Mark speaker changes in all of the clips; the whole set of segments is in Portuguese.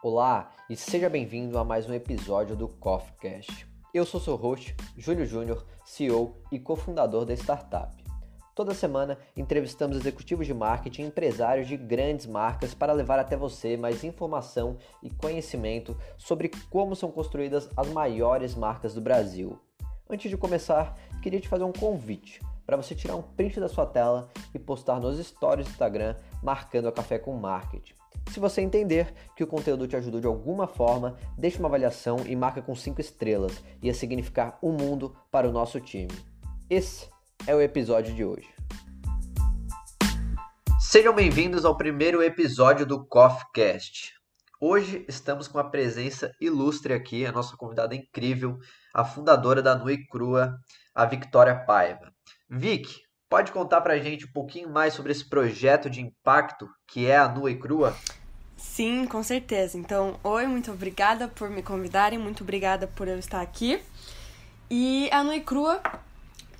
Speaker 1: Olá e seja bem-vindo a mais um episódio do CoffeeCast. Eu sou seu host, Júlio Júnior, CEO e cofundador da startup. Toda semana entrevistamos executivos de marketing e empresários de grandes marcas para levar até você mais informação e conhecimento sobre como são construídas as maiores marcas do Brasil. Antes de começar, queria te fazer um convite para você tirar um print da sua tela e postar nos stories do Instagram marcando a Café com Marketing. Se você entender que o conteúdo te ajudou de alguma forma, deixe uma avaliação e marca com 5 estrelas. Ia significar um mundo para o nosso time. Esse é o episódio de hoje. Sejam bem-vindos ao primeiro episódio do CoffeeCast. Hoje estamos com uma presença ilustre aqui, a nossa convidada incrível, a fundadora da Nui Crua, a Victoria Paiva. Vic, pode contar pra gente um pouquinho mais sobre esse projeto de impacto que é a Nua e Crua?
Speaker 2: Sim, com certeza. Então, oi, muito obrigada por me convidarem, muito obrigada por eu estar aqui. E a Nui Crua,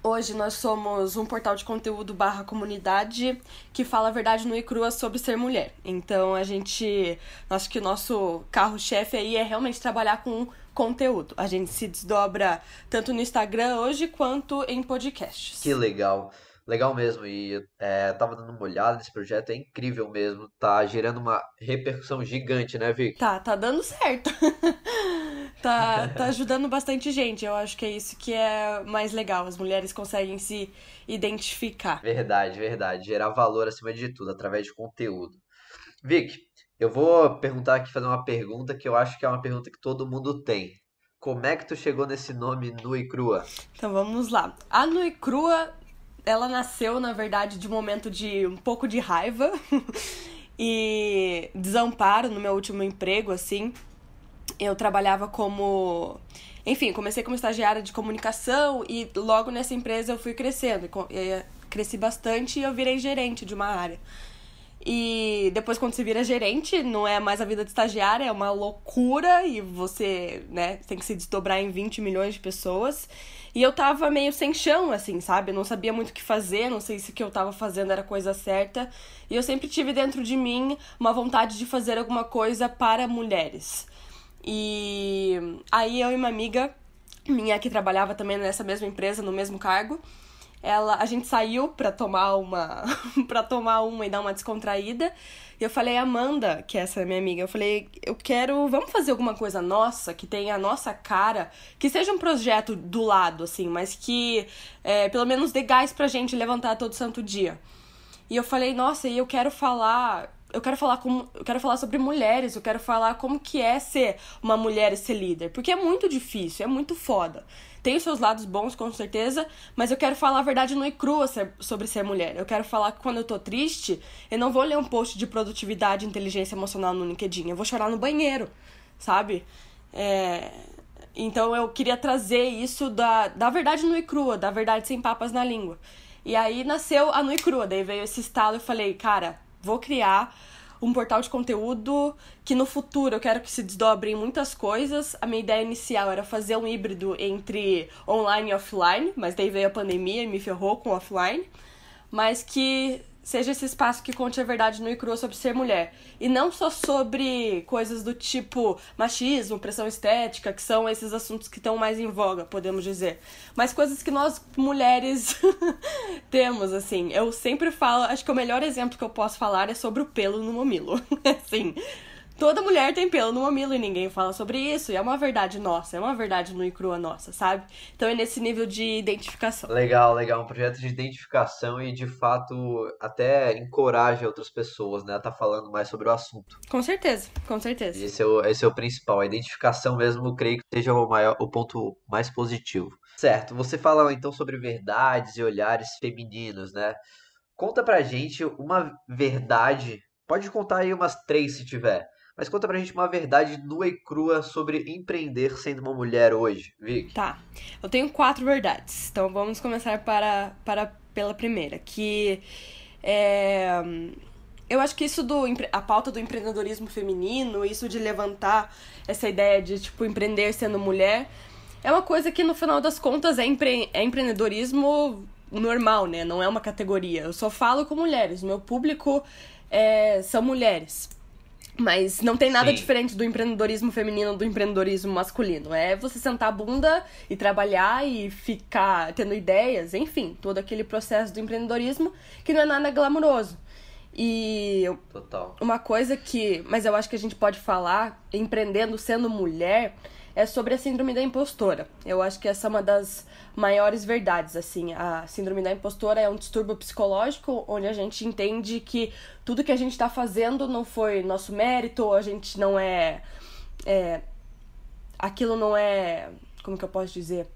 Speaker 2: hoje nós somos um portal de conteúdo barra comunidade que fala a verdade nua e crua sobre ser mulher. Então a gente, acho que o nosso carro-chefe aí é realmente trabalhar com conteúdo. A gente se desdobra tanto no Instagram hoje quanto em podcasts.
Speaker 1: Que legal. Legal mesmo, e é, tava dando uma olhada nesse projeto, é incrível mesmo, tá gerando uma repercussão gigante, né, Vic?
Speaker 2: Tá, tá dando certo. tá, tá ajudando bastante gente, eu acho que é isso que é mais legal, as mulheres conseguem se identificar.
Speaker 1: Verdade, verdade, gerar valor acima de tudo, através de conteúdo. Vic, eu vou perguntar aqui, fazer uma pergunta que eu acho que é uma pergunta que todo mundo tem. Como é que tu chegou nesse nome Nua e Crua?
Speaker 2: Então vamos lá. A Nua e Crua ela nasceu, na verdade, de um momento de um pouco de raiva e desamparo no meu último emprego, assim. Eu trabalhava como. Enfim, comecei como estagiária de comunicação e logo nessa empresa eu fui crescendo. Cresci bastante e eu virei gerente de uma área. E depois, quando você vira gerente, não é mais a vida de estagiária, é uma loucura e você, né, tem que se desdobrar em 20 milhões de pessoas. E eu tava meio sem chão, assim, sabe? Não sabia muito o que fazer, não sei se o que eu tava fazendo era coisa certa. E eu sempre tive dentro de mim uma vontade de fazer alguma coisa para mulheres. E aí eu e uma amiga minha que trabalhava também nessa mesma empresa, no mesmo cargo, ela, a gente saiu pra tomar uma para tomar uma e dar uma descontraída. E eu falei, Amanda, que essa é minha amiga, eu falei, eu quero, vamos fazer alguma coisa nossa, que tenha a nossa cara, que seja um projeto do lado, assim, mas que é, pelo menos dê gás pra gente levantar todo santo dia. E eu falei, nossa, e eu quero falar eu quero falar como eu quero falar sobre mulheres, eu quero falar como que é ser uma mulher e ser líder, porque é muito difícil, é muito foda. Tem os seus lados bons, com certeza, mas eu quero falar a verdade no e crua sobre ser mulher. Eu quero falar que quando eu tô triste, eu não vou ler um post de produtividade e inteligência emocional no LinkedIn, eu vou chorar no banheiro, sabe? É... Então eu queria trazer isso da, da verdade no e crua, da verdade sem papas na língua. E aí nasceu a Nui Crua, daí veio esse estalo e falei, cara, vou criar um portal de conteúdo que no futuro eu quero que se desdobre em muitas coisas. A minha ideia inicial era fazer um híbrido entre online e offline, mas daí veio a pandemia e me ferrou com offline. Mas que seja esse espaço que conte a verdade no e crua sobre ser mulher. E não só sobre coisas do tipo machismo, pressão estética, que são esses assuntos que estão mais em voga, podemos dizer. Mas coisas que nós mulheres temos, assim. Eu sempre falo, acho que o melhor exemplo que eu posso falar é sobre o pelo no mamilo. assim, Toda mulher tem pelo no mamilo e ninguém fala sobre isso. E é uma verdade nossa, é uma verdade nua e crua nossa, sabe? Então é nesse nível de identificação.
Speaker 1: Legal, legal. Um projeto de identificação e de fato até encoraja outras pessoas, né? A tá falando mais sobre o assunto.
Speaker 2: Com certeza, com certeza.
Speaker 1: esse é o, esse é o principal. A identificação mesmo, creio que seja o, maior, o ponto mais positivo. Certo, você fala então sobre verdades e olhares femininos, né? Conta pra gente uma verdade. Pode contar aí umas três se tiver mas conta pra gente uma verdade nua e crua sobre empreender sendo uma mulher hoje, Vic.
Speaker 2: Tá. Eu tenho quatro verdades. Então vamos começar para, para pela primeira, que é, eu acho que isso do a pauta do empreendedorismo feminino, isso de levantar essa ideia de tipo empreender sendo mulher, é uma coisa que no final das contas é, empre, é empreendedorismo normal, né? Não é uma categoria. Eu só falo com mulheres. Meu público é, são mulheres. Mas não tem nada
Speaker 1: Sim.
Speaker 2: diferente do empreendedorismo feminino do empreendedorismo masculino. É você sentar a bunda e trabalhar e ficar tendo ideias, enfim, todo aquele processo do empreendedorismo que não é nada glamuroso. E
Speaker 1: Total.
Speaker 2: uma coisa que, mas eu acho que a gente pode falar, empreendendo sendo mulher, é sobre a síndrome da impostora. Eu acho que essa é uma das maiores verdades, assim. A síndrome da impostora é um distúrbio psicológico onde a gente entende que tudo que a gente está fazendo não foi nosso mérito, a gente não é, é aquilo não é, como que eu posso dizer?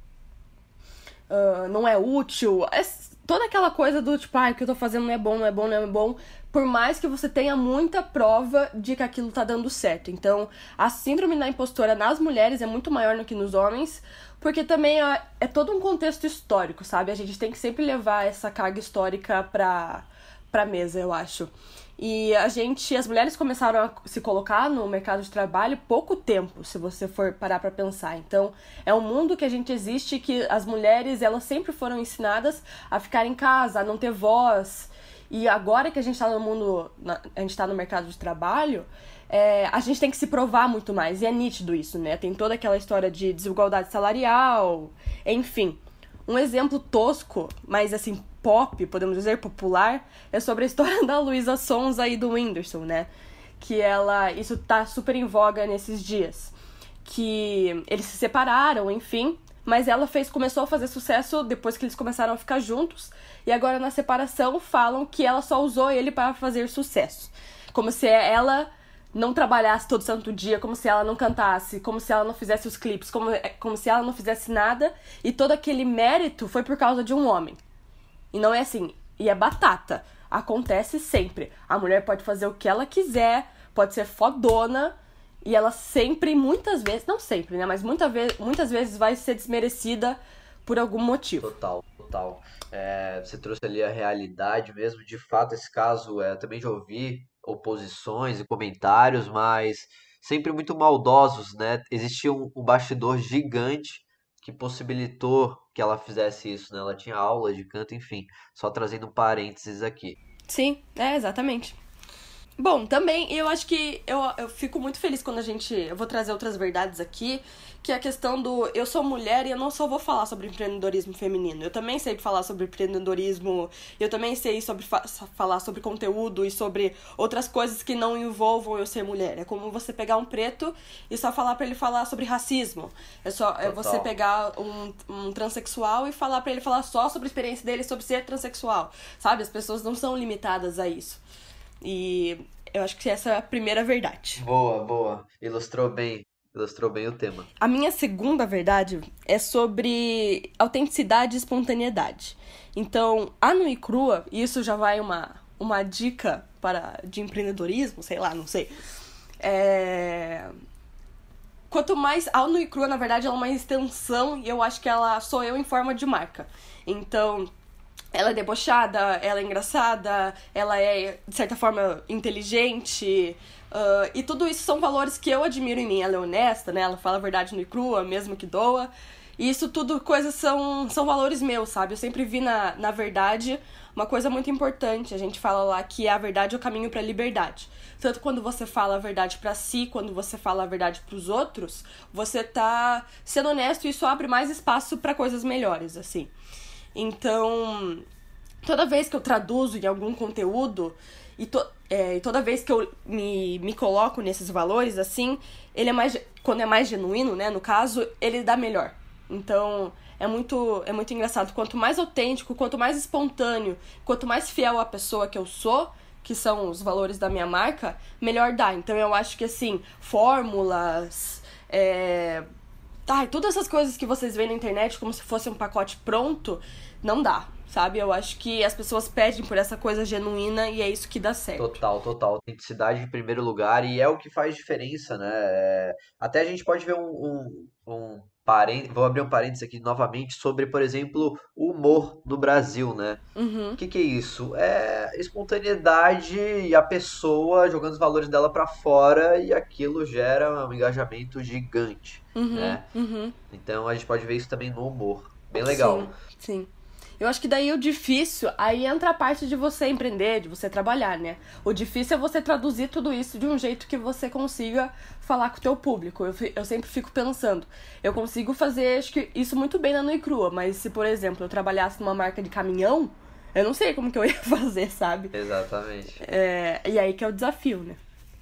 Speaker 2: Ah, não é útil. É toda aquela coisa do tipo, ah, o que eu tô fazendo não é bom, não é bom, não é bom. Por mais que você tenha muita prova de que aquilo tá dando certo. Então, a síndrome da impostora nas mulheres é muito maior do que nos homens, porque também é, é todo um contexto histórico, sabe? A gente tem que sempre levar essa carga histórica pra, pra mesa, eu acho. E a gente, as mulheres começaram a se colocar no mercado de trabalho pouco tempo, se você for parar pra pensar. Então, é um mundo que a gente existe que as mulheres, elas sempre foram ensinadas a ficar em casa, a não ter voz. E agora que a gente tá no mundo, a gente tá no mercado de trabalho, é, a gente tem que se provar muito mais. E é nítido isso, né? Tem toda aquela história de desigualdade salarial, enfim. Um exemplo tosco, mas assim, pop, podemos dizer, popular, é sobre a história da Luísa Sonza e do Whindersson, né? Que ela. Isso tá super em voga nesses dias. Que eles se separaram, enfim. Mas ela fez, começou a fazer sucesso depois que eles começaram a ficar juntos. E agora na separação falam que ela só usou ele para fazer sucesso. Como se ela não trabalhasse todo santo dia, como se ela não cantasse, como se ela não fizesse os clipes, como, como se ela não fizesse nada. E todo aquele mérito foi por causa de um homem. E não é assim. E é batata. Acontece sempre. A mulher pode fazer o que ela quiser, pode ser fodona, e ela sempre, muitas vezes, não sempre, né? Mas muita ve muitas vezes vai ser desmerecida por algum motivo.
Speaker 1: Total, total. É, você trouxe ali a realidade mesmo. De fato, esse caso, é, eu também já ouvi oposições e comentários, mas sempre muito maldosos, né? Existia um, um bastidor gigante que possibilitou que ela fizesse isso, né? Ela tinha aula de canto, enfim. Só trazendo um parênteses aqui.
Speaker 2: Sim, é, exatamente. Bom, também eu acho que eu, eu fico muito feliz quando a gente. Eu vou trazer outras verdades aqui, que é a questão do eu sou mulher e eu não só vou falar sobre empreendedorismo feminino. Eu também sei falar sobre empreendedorismo, eu também sei sobre fa falar sobre conteúdo e sobre outras coisas que não envolvam eu ser mulher. É como você pegar um preto e só falar para ele falar sobre racismo. É só é você pegar um, um transexual e falar para ele falar só sobre a experiência dele sobre ser transexual. Sabe? As pessoas não são limitadas a isso. E eu acho que essa é a primeira verdade.
Speaker 1: Boa, boa. Ilustrou bem, ilustrou bem o tema.
Speaker 2: A minha segunda verdade é sobre autenticidade e espontaneidade. Então, a nua e crua, e isso já vai uma, uma dica para de empreendedorismo, sei lá, não sei. É... Quanto mais. A nua e crua, na verdade, ela é uma extensão e eu acho que ela sou eu em forma de marca. Então, ela é debochada, ela é engraçada, ela é, de certa forma, inteligente. ah, e tudo isso são valores que eu admiro em mim. Ela é honesta, né? Ela fala a verdade no e crua, mesmo que doa. E isso tudo, coisas são, são valores meus, sabe? Eu sempre vi na, na verdade uma coisa muito importante. A gente fala lá que a verdade é o caminho para a liberdade. Tanto quando você fala a verdade para si, quando você fala a verdade para os outros, você tá sendo honesto e isso abre mais espaço para coisas melhores, assim. Então, toda vez que eu traduzo em algum conteúdo e, to, é, toda vez que eu me, me coloco nesses valores, assim, ele é mais. Quando é mais genuíno, né? No caso, ele dá melhor. Então, é muito, é muito engraçado. Quanto mais autêntico, quanto mais espontâneo, quanto mais fiel à pessoa que eu sou, que são os valores da minha marca, melhor dá. Então, eu acho que, assim, fórmulas. É, Ai, todas essas coisas que vocês veem na internet como se fosse um pacote pronto, não dá, sabe? Eu acho que as pessoas pedem por essa coisa genuína e é isso que dá certo.
Speaker 1: Total, total. Autenticidade em primeiro lugar e é o que faz diferença, né? É, Até a gente pode ver um, um, um parênteses, vou abrir um parênteses aqui novamente sobre, por exemplo, o humor no Brasil, né?
Speaker 2: Uhum.
Speaker 1: O que que é isso? É espontaneidade e a pessoa jogando os valores dela pra fora e aquilo gera um engajamento gigante,
Speaker 2: Uhum,
Speaker 1: né?
Speaker 2: uhum.
Speaker 1: Então a gente pode ver isso também no humor. Bem legal.
Speaker 2: Sim, sim. Eu acho que daí o difícil, aí entra a parte de você empreender, de você trabalhar, né? O difícil é você traduzir tudo isso de um jeito que você consiga falar com o teu público. Eu, eu sempre fico pensando, eu consigo fazer acho que isso muito bem na Nui Crua, mas se, por exemplo, eu trabalhasse numa marca de caminhão, eu não sei como que eu ia fazer, sabe?
Speaker 1: Exatamente.
Speaker 2: É, e aí que é o desafio, né?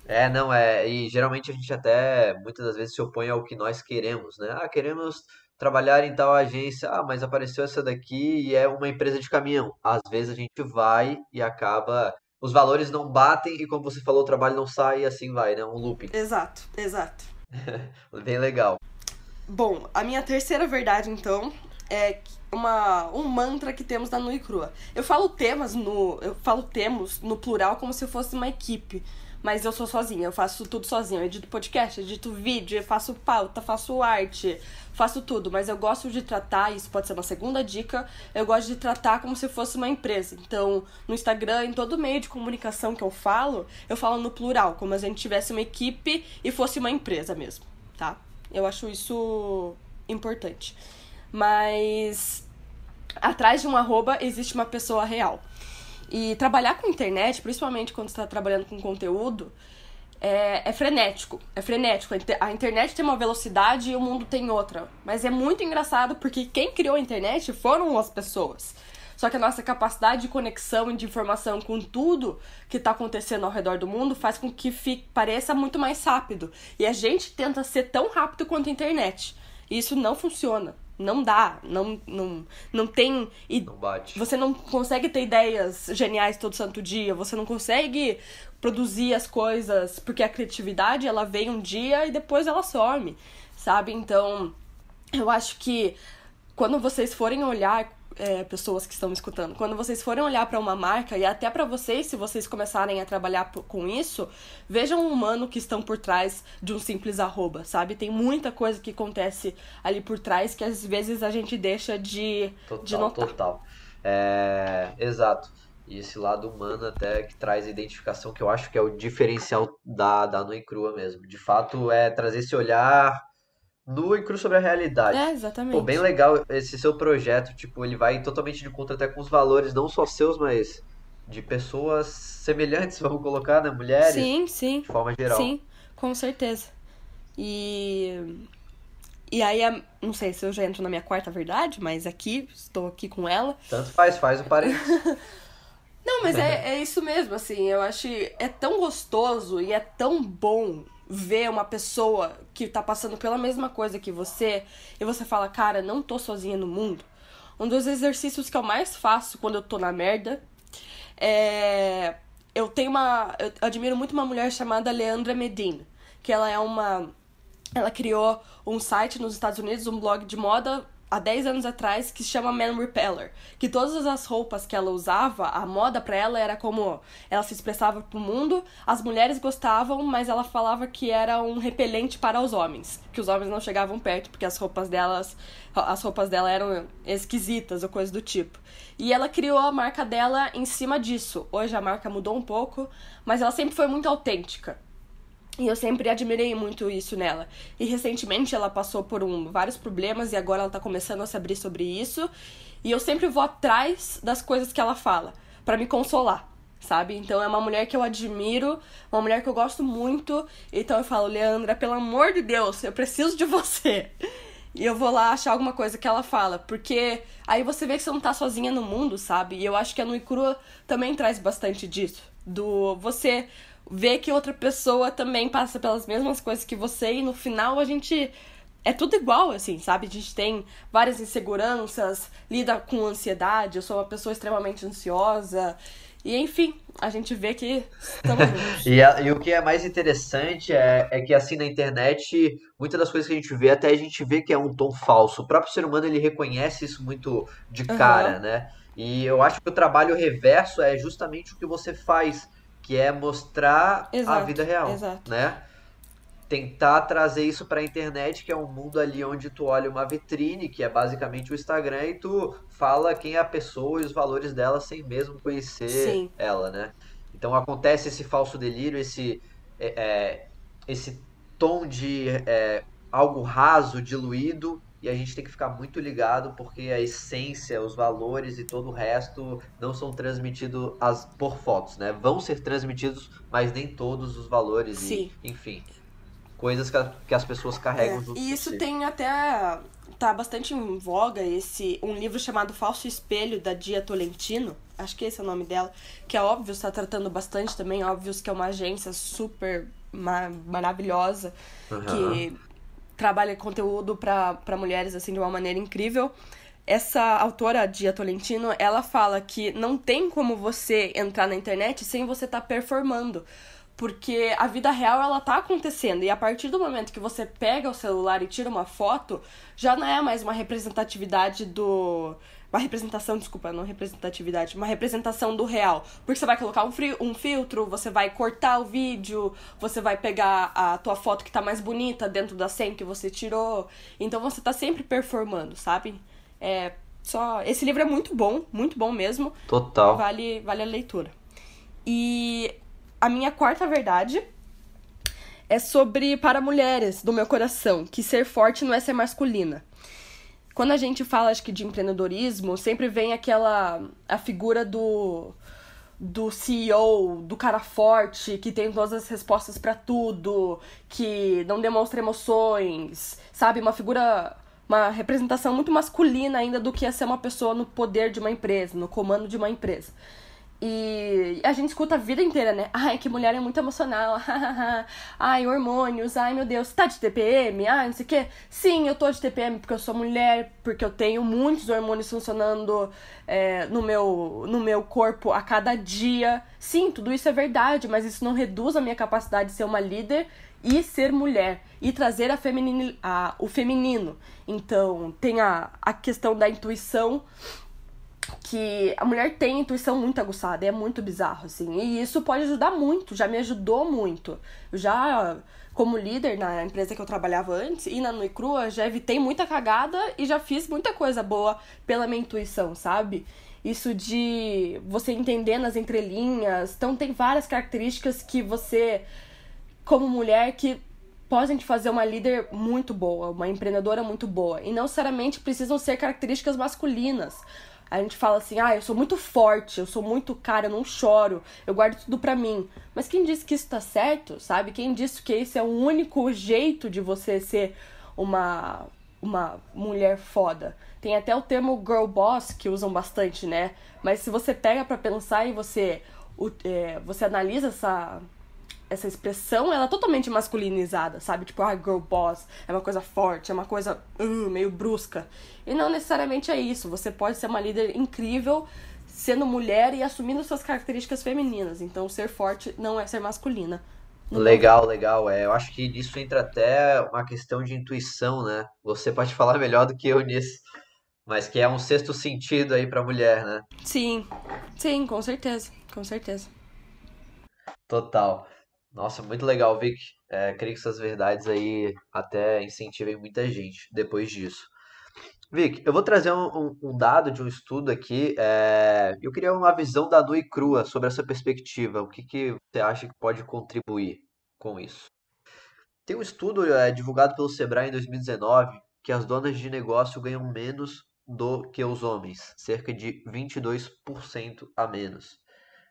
Speaker 1: É, não, é. E geralmente a gente até muitas das vezes se opõe ao que nós queremos, né? Ah, queremos trabalhar em tal agência. Ah, mas apareceu essa daqui e é uma empresa de caminhão. Às vezes a gente vai e acaba. Os valores não batem e, como você falou, o trabalho não sai e assim vai, né? Um looping.
Speaker 2: Exato, exato.
Speaker 1: Bem legal.
Speaker 2: Bom, a minha terceira verdade, então, é uma, um mantra que temos na Nui Crua. Eu falo temas no. Eu falo temos no plural como se fosse uma equipe. Mas eu sou sozinha, eu faço tudo sozinha. Eu edito podcast, edito vídeo, faço pauta, faço arte, faço tudo. Mas eu gosto de tratar, isso pode ser uma segunda dica, eu gosto de tratar como se fosse uma empresa. Então, no Instagram, em todo meio de comunicação que eu falo, eu falo no plural, como se a gente tivesse uma equipe e fosse uma empresa mesmo, tá? Eu acho isso importante. Mas atrás de um arroba existe uma pessoa real. E trabalhar com internet, principalmente quando está trabalhando com conteúdo, é, é, frenético. É frenético. A internet tem uma velocidade e o mundo tem outra. Mas é muito engraçado porque quem criou a internet foram as pessoas. Só que a nossa capacidade de conexão e de informação com tudo que está acontecendo ao redor do mundo faz com que fique, pareça muito mais rápido. E a gente tenta ser tão rápido quanto a internet. E isso não funciona. Não dá, não, não, não tem.
Speaker 1: Não bate.
Speaker 2: Você não consegue ter ideias geniais todo santo dia, você não consegue produzir as coisas, porque a criatividade ela vem um dia e depois ela some, sabe? Então, eu acho que quando vocês forem olhar é, pessoas que estão me escutando, quando vocês forem olhar para uma marca e até para vocês, se vocês começarem a trabalhar com isso, vejam o humano que estão por trás de um simples arroba, sabe? Tem muita coisa que acontece ali por trás que às vezes a gente deixa de,
Speaker 1: total,
Speaker 2: de notar.
Speaker 1: Total. É, exato. E esse lado humano até que traz identificação, que eu acho que é o diferencial da, da Nui Crua mesmo. De fato, é trazer esse olhar nua e cru sobre a realidade.
Speaker 2: É, exatamente.
Speaker 1: Pô, bem legal esse seu projeto, tipo, ele vai totalmente de conta até com os valores, não só seus, mas de pessoas semelhantes, vamos colocar, né? Mulheres.
Speaker 2: Sim, sim.
Speaker 1: De forma geral.
Speaker 2: Sim, com certeza. E. E aí, não sei se eu já entro na minha quarta verdade, mas aqui, estou aqui com ela.
Speaker 1: Tanto faz, faz o parênteses.
Speaker 2: não, mas é, é isso mesmo, assim, eu acho é tão gostoso e é tão bom ver uma pessoa que tá passando pela mesma coisa que você e você fala, cara, não tô sozinha no mundo. Um dos exercícios que eu mais faço quando eu tô na merda é. Eu tenho uma. Eu admiro muito uma mulher chamada Leandra Medina, que ela é uma. Ela criou um site nos Estados Unidos, um blog de moda há 10 anos atrás que se chama Man Repeller, que todas as roupas que ela usava, a moda para ela era como ela se expressava pro mundo, as mulheres gostavam, mas ela falava que era um repelente para os homens, que os homens não chegavam perto porque as roupas delas, as roupas dela eram esquisitas ou coisa do tipo. E ela criou a marca dela em cima disso. Hoje a marca mudou um pouco, mas ela sempre foi muito autêntica. E eu sempre admirei muito isso nela. E recentemente ela passou por um, vários problemas e agora ela tá começando a se abrir sobre isso. E eu sempre vou atrás das coisas que ela fala, para me consolar, sabe? Então é uma mulher que eu admiro, uma mulher que eu gosto muito. Então eu falo, Leandra, pelo amor de Deus, eu preciso de você. E eu vou lá achar alguma coisa que ela fala, porque aí você vê que você não tá sozinha no mundo, sabe? E eu acho que a Nui Crua também traz bastante disso. Do você ver que outra pessoa também passa pelas mesmas coisas que você e no final a gente é tudo igual, assim, sabe? A gente tem várias inseguranças, lida com ansiedade, eu sou uma pessoa extremamente ansiosa. E enfim, a gente vê que estamos juntos.
Speaker 1: e, a, e, o que é mais interessante é, é que assim na internet, muitas das coisas que a gente vê, até a gente vê que é um tom falso. O próprio ser humano ele reconhece isso muito de cara, uhum. né? E eu acho que o trabalho reverso é justamente o que você faz que é mostrar
Speaker 2: exato,
Speaker 1: a vida real,
Speaker 2: exato.
Speaker 1: né? Tentar trazer isso para a internet, que é um mundo ali onde tu olha uma vitrine, que é basicamente o Instagram, e tu fala quem é a pessoa e os valores dela sem mesmo conhecer
Speaker 2: Sim.
Speaker 1: ela, né? Então acontece esse falso delírio, esse, é, é esse tom de é, algo raso, diluído, e a gente tem que ficar muito ligado porque a essência, os valores e todo o resto não são transmitidos as, por fotos, né? Vão ser transmitidos, mas nem todos os valores
Speaker 2: Sim.
Speaker 1: e, enfim, coisas que, a, que as pessoas carregam
Speaker 2: É, E isso tem até. tá bastante em voga esse um livro chamado Falso Espelho, da Dia Tolentino. Acho que esse é o nome dela. Que é óbvio, está tratando bastante também. Óbvio que é uma agência super ma- maravilhosa
Speaker 1: Aham.
Speaker 2: que trabalha conteúdo para mulheres assim de uma maneira incrível. Essa autora, Dia Tolentino, ela fala que não tem como você entrar na internet sem você estar performando. Porque a vida real, ela tá acontecendo. E a partir do momento que você pega o celular e tira uma foto, já não é mais uma representatividade do... Uma representação, desculpa, não representatividade. Uma representação do real. Porque você vai colocar um, fri- um filtro, você vai cortar o vídeo, você vai pegar a tua foto que tá mais bonita dentro da 100 que você tirou. Então você tá sempre performando, sabe? É... Só... Esse livro é muito bom, muito bom mesmo.
Speaker 1: Total.
Speaker 2: Vale, vale a leitura. E a minha quarta verdade é sobre para mulheres do meu coração, que ser forte não é ser masculina. Quando a gente fala, acho que de empreendedorismo, sempre vem aquela a figura do do CEO, do cara forte, que tem todas as respostas pra tudo, que não demonstra emoções, sabe? Uma figura, uma representação muito masculina ainda do que é ser uma pessoa no poder de uma empresa, no comando de uma empresa. E a gente escuta a vida inteira, né? Ai, que mulher é muito emocional. ai, hormônios. Ai, meu Deus, tá de TPM? Ai, não sei o quê. Sim, eu tô de TPM porque eu sou mulher, porque eu tenho muitos hormônios funcionando é, no, meu, no meu corpo a cada dia. Sim, tudo isso é verdade, mas isso não reduz a minha capacidade de ser uma líder e ser mulher e trazer a feminini, a, o feminino. Então, tem a, a questão da intuição que a mulher tem intuição muito aguçada, é muito bizarro, assim. E isso pode ajudar muito, já me ajudou muito. Eu já, como líder na empresa que eu trabalhava antes, e na Nui Crua, já evitei muita cagada e já fiz muita coisa boa pela minha intuição, sabe? Isso de você entender nas entrelinhas. Então, tem várias características que você, como mulher, que podem te fazer uma líder muito boa, uma empreendedora muito boa. E não necessariamente precisam ser características masculinas. A gente fala assim, ah, eu sou muito forte, eu sou muito cara, eu não choro, eu guardo tudo pra mim. Mas quem disse que isso tá certo, sabe? Quem disse que esse é o único jeito de você ser uma, uma mulher foda? Tem até o termo girl boss que usam bastante, né? Mas se você pega pra pensar e você, é, você analisa essa, essa expressão, ela é totalmente masculinizada, sabe? Tipo, ah, girl boss, é uma coisa forte, é uma coisa uh, meio brusca. E não necessariamente é isso. Você pode ser uma líder incrível sendo mulher e assumindo suas características femininas. Então, ser forte não é ser masculina.
Speaker 1: Legal, legal. É, eu acho que nisso entra até uma questão de intuição, né? Você pode falar melhor do que eu nisso, mas que é um sexto sentido aí pra mulher, né?
Speaker 2: Sim, sim, com certeza, com certeza.
Speaker 1: Total. Nossa, muito legal, Vic. É, creio que essas verdades aí até incentivem muita gente depois disso. Vic, eu vou trazer um, um- dado de um estudo aqui. é, eu queria uma visão da Nui Crua sobre essa perspectiva. O que que você acha que pode contribuir com isso? Tem um estudo é, divulgado pelo Sebrae em 2019 que as donas de negócio ganham menos do que os homens, cerca de 22% a menos.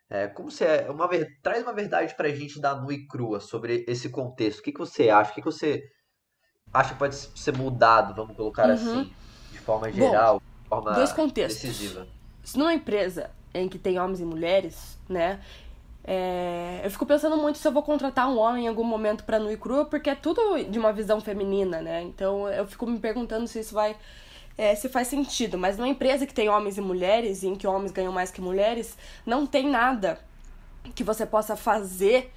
Speaker 1: É, como você é uma traz uma verdade pra gente da nua e crua sobre esse contexto. O que que você acha? O que que você acha que pode ser mudado, vamos colocar
Speaker 2: Uhum.
Speaker 1: assim, de forma geral, de forma
Speaker 2: dois contextos.
Speaker 1: decisiva?
Speaker 2: Se numa empresa em que tem homens e mulheres, né? é, eu fico pensando muito se eu vou contratar um homem em algum momento pra nu e crua, porque é tudo de uma visão feminina, né? Então eu fico me perguntando se isso vai. É, se faz sentido. Mas numa empresa que tem homens e mulheres, e em que homens ganham mais que mulheres, não tem nada que você possa fazer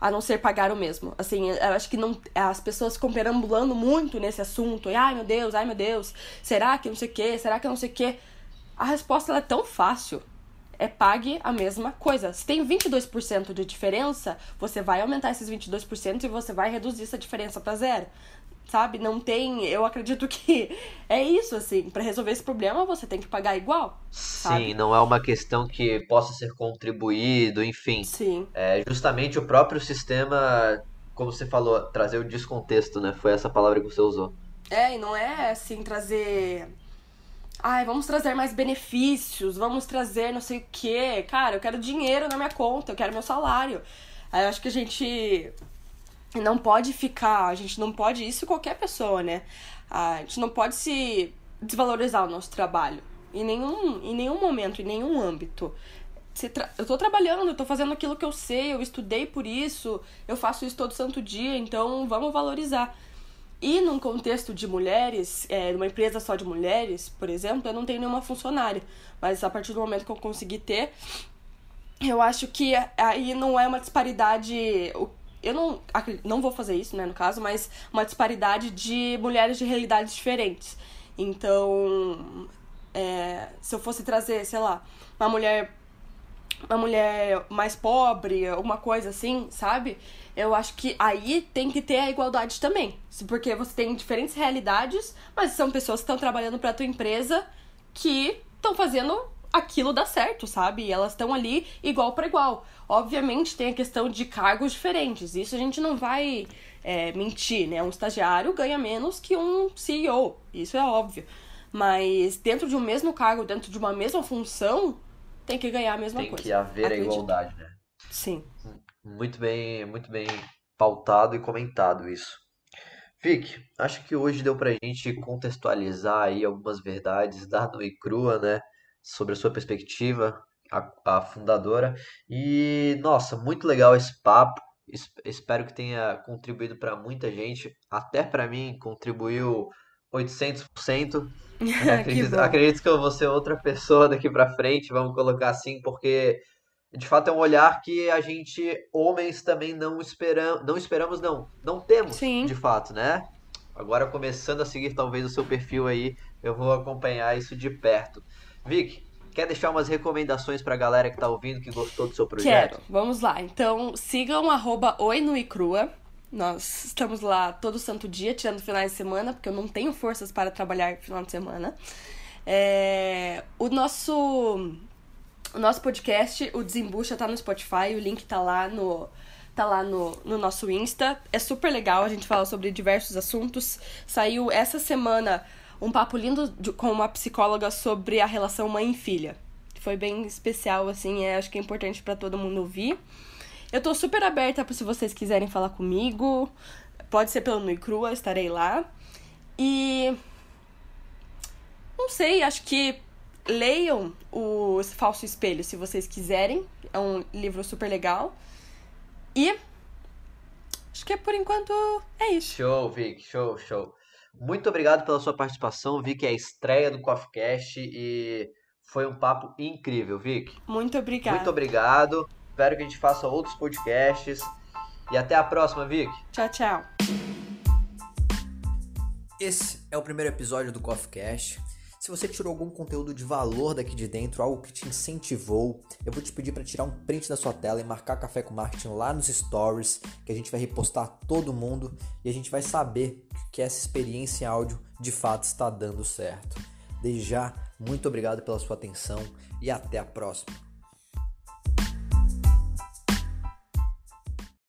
Speaker 2: a não ser pagar o mesmo. Assim, eu acho que não, as pessoas ficam perambulando muito nesse assunto. E, ai meu Deus, ai meu Deus, será que não sei o quê? Será que não sei o quê? A resposta é tão fácil. É pague a mesma coisa. Se tem 22% de diferença, você vai aumentar esses 22% e você vai reduzir essa diferença para zero. Sabe? Não tem. Eu acredito que é isso, assim. Para resolver esse problema, você tem que pagar igual.
Speaker 1: Sim,
Speaker 2: Sabe?
Speaker 1: não é uma questão que possa ser contribuído, enfim.
Speaker 2: Sim.
Speaker 1: É justamente o próprio sistema, como você falou, trazer o descontexto, né? Foi essa palavra que você usou.
Speaker 2: É, e não é assim trazer. Ai, vamos trazer mais benefícios, vamos trazer não sei o quê. Cara, eu quero dinheiro na minha conta, eu quero meu salário. Aí eu acho que a gente não pode ficar, a gente não pode, isso qualquer pessoa, né? A gente não pode se desvalorizar o nosso trabalho. Em nenhum, em nenhum momento, em nenhum âmbito. Eu tô trabalhando, eu tô fazendo aquilo que eu sei, eu estudei por isso, eu faço isso todo santo dia, então vamos valorizar. E num contexto de mulheres, é, numa empresa só de mulheres, por exemplo, eu não tenho nenhuma funcionária. Mas a partir do momento que eu consegui ter, eu acho que aí não é uma disparidade. Eu não, não vou fazer isso, né, no caso, mas uma disparidade de mulheres de realidades diferentes. Então, é, se eu fosse trazer, sei lá, uma mulher uma mulher mais pobre, alguma coisa assim, sabe? Eu acho que aí tem que ter a igualdade também. Porque você tem diferentes realidades, mas são pessoas que estão trabalhando para tua empresa que estão fazendo aquilo dar certo, sabe? E elas estão ali igual para igual. Obviamente tem a questão de cargos diferentes. Isso a gente não vai é, mentir, né? Um estagiário ganha menos que um CEO. Isso é óbvio. Mas dentro de um mesmo cargo, dentro de uma mesma função, tem que ganhar a mesma
Speaker 1: tem
Speaker 2: coisa.
Speaker 1: Tem que haver acredito. a igualdade, né?
Speaker 2: Sim.
Speaker 1: Muito bem, muito bem pautado e comentado isso. Vic, acho que hoje deu pra gente contextualizar aí algumas verdades da e crua, né? Sobre a sua perspectiva, a, a fundadora. E, nossa, muito legal esse papo. Es, espero que tenha contribuído para muita gente. Até para mim, contribuiu 800%. acredito, que acredito que eu vou ser outra pessoa daqui para frente, vamos colocar assim, porque de fato é um olhar que a gente, homens, também não esperamos, não esperamos, não, não temos,
Speaker 2: Sim.
Speaker 1: de fato, né? Agora começando a seguir talvez o seu perfil aí, eu vou acompanhar isso de perto. Vic, quer deixar umas recomendações pra galera que tá ouvindo, que gostou do seu projeto?
Speaker 2: Quero, vamos lá. Então, sigam arroba Crua. Nós estamos lá todo santo dia, tirando finais de semana, porque eu não tenho forças para trabalhar final de semana. É... O nosso o nosso podcast, o Desembucha, tá no Spotify, o link tá lá no tá lá no, no nosso Insta. É super legal, a gente fala sobre diversos assuntos. Saiu essa semana um papo lindo de, com uma psicóloga sobre a relação mãe e filha. Foi bem especial, assim, é, acho que é importante para todo mundo ouvir. Eu tô super aberta para se vocês quiserem falar comigo. Pode ser pelo Nui Crua, estarei lá. E. Não sei, acho que leiam o Falso Espelho se vocês quiserem. É um livro super legal. E. Acho que por enquanto é isso.
Speaker 1: Show, Vic, show, show. Muito obrigado pela sua participação. Vi que é a estreia do CoffeeCast e foi um papo incrível, Vic.
Speaker 2: Muito obrigado.
Speaker 1: Muito obrigado. Espero que a gente faça outros podcasts. E até a próxima, Vic.
Speaker 2: Tchau, tchau.
Speaker 1: Esse é o primeiro episódio do Coffee Cash. Se você tirou algum conteúdo de valor daqui de dentro, algo que te incentivou, eu vou te pedir para tirar um print da sua tela e marcar Café com Marketing lá nos stories, que a gente vai repostar todo mundo e a gente vai saber que essa experiência em áudio de fato está dando certo. Desde já, muito obrigado pela sua atenção e até a próxima.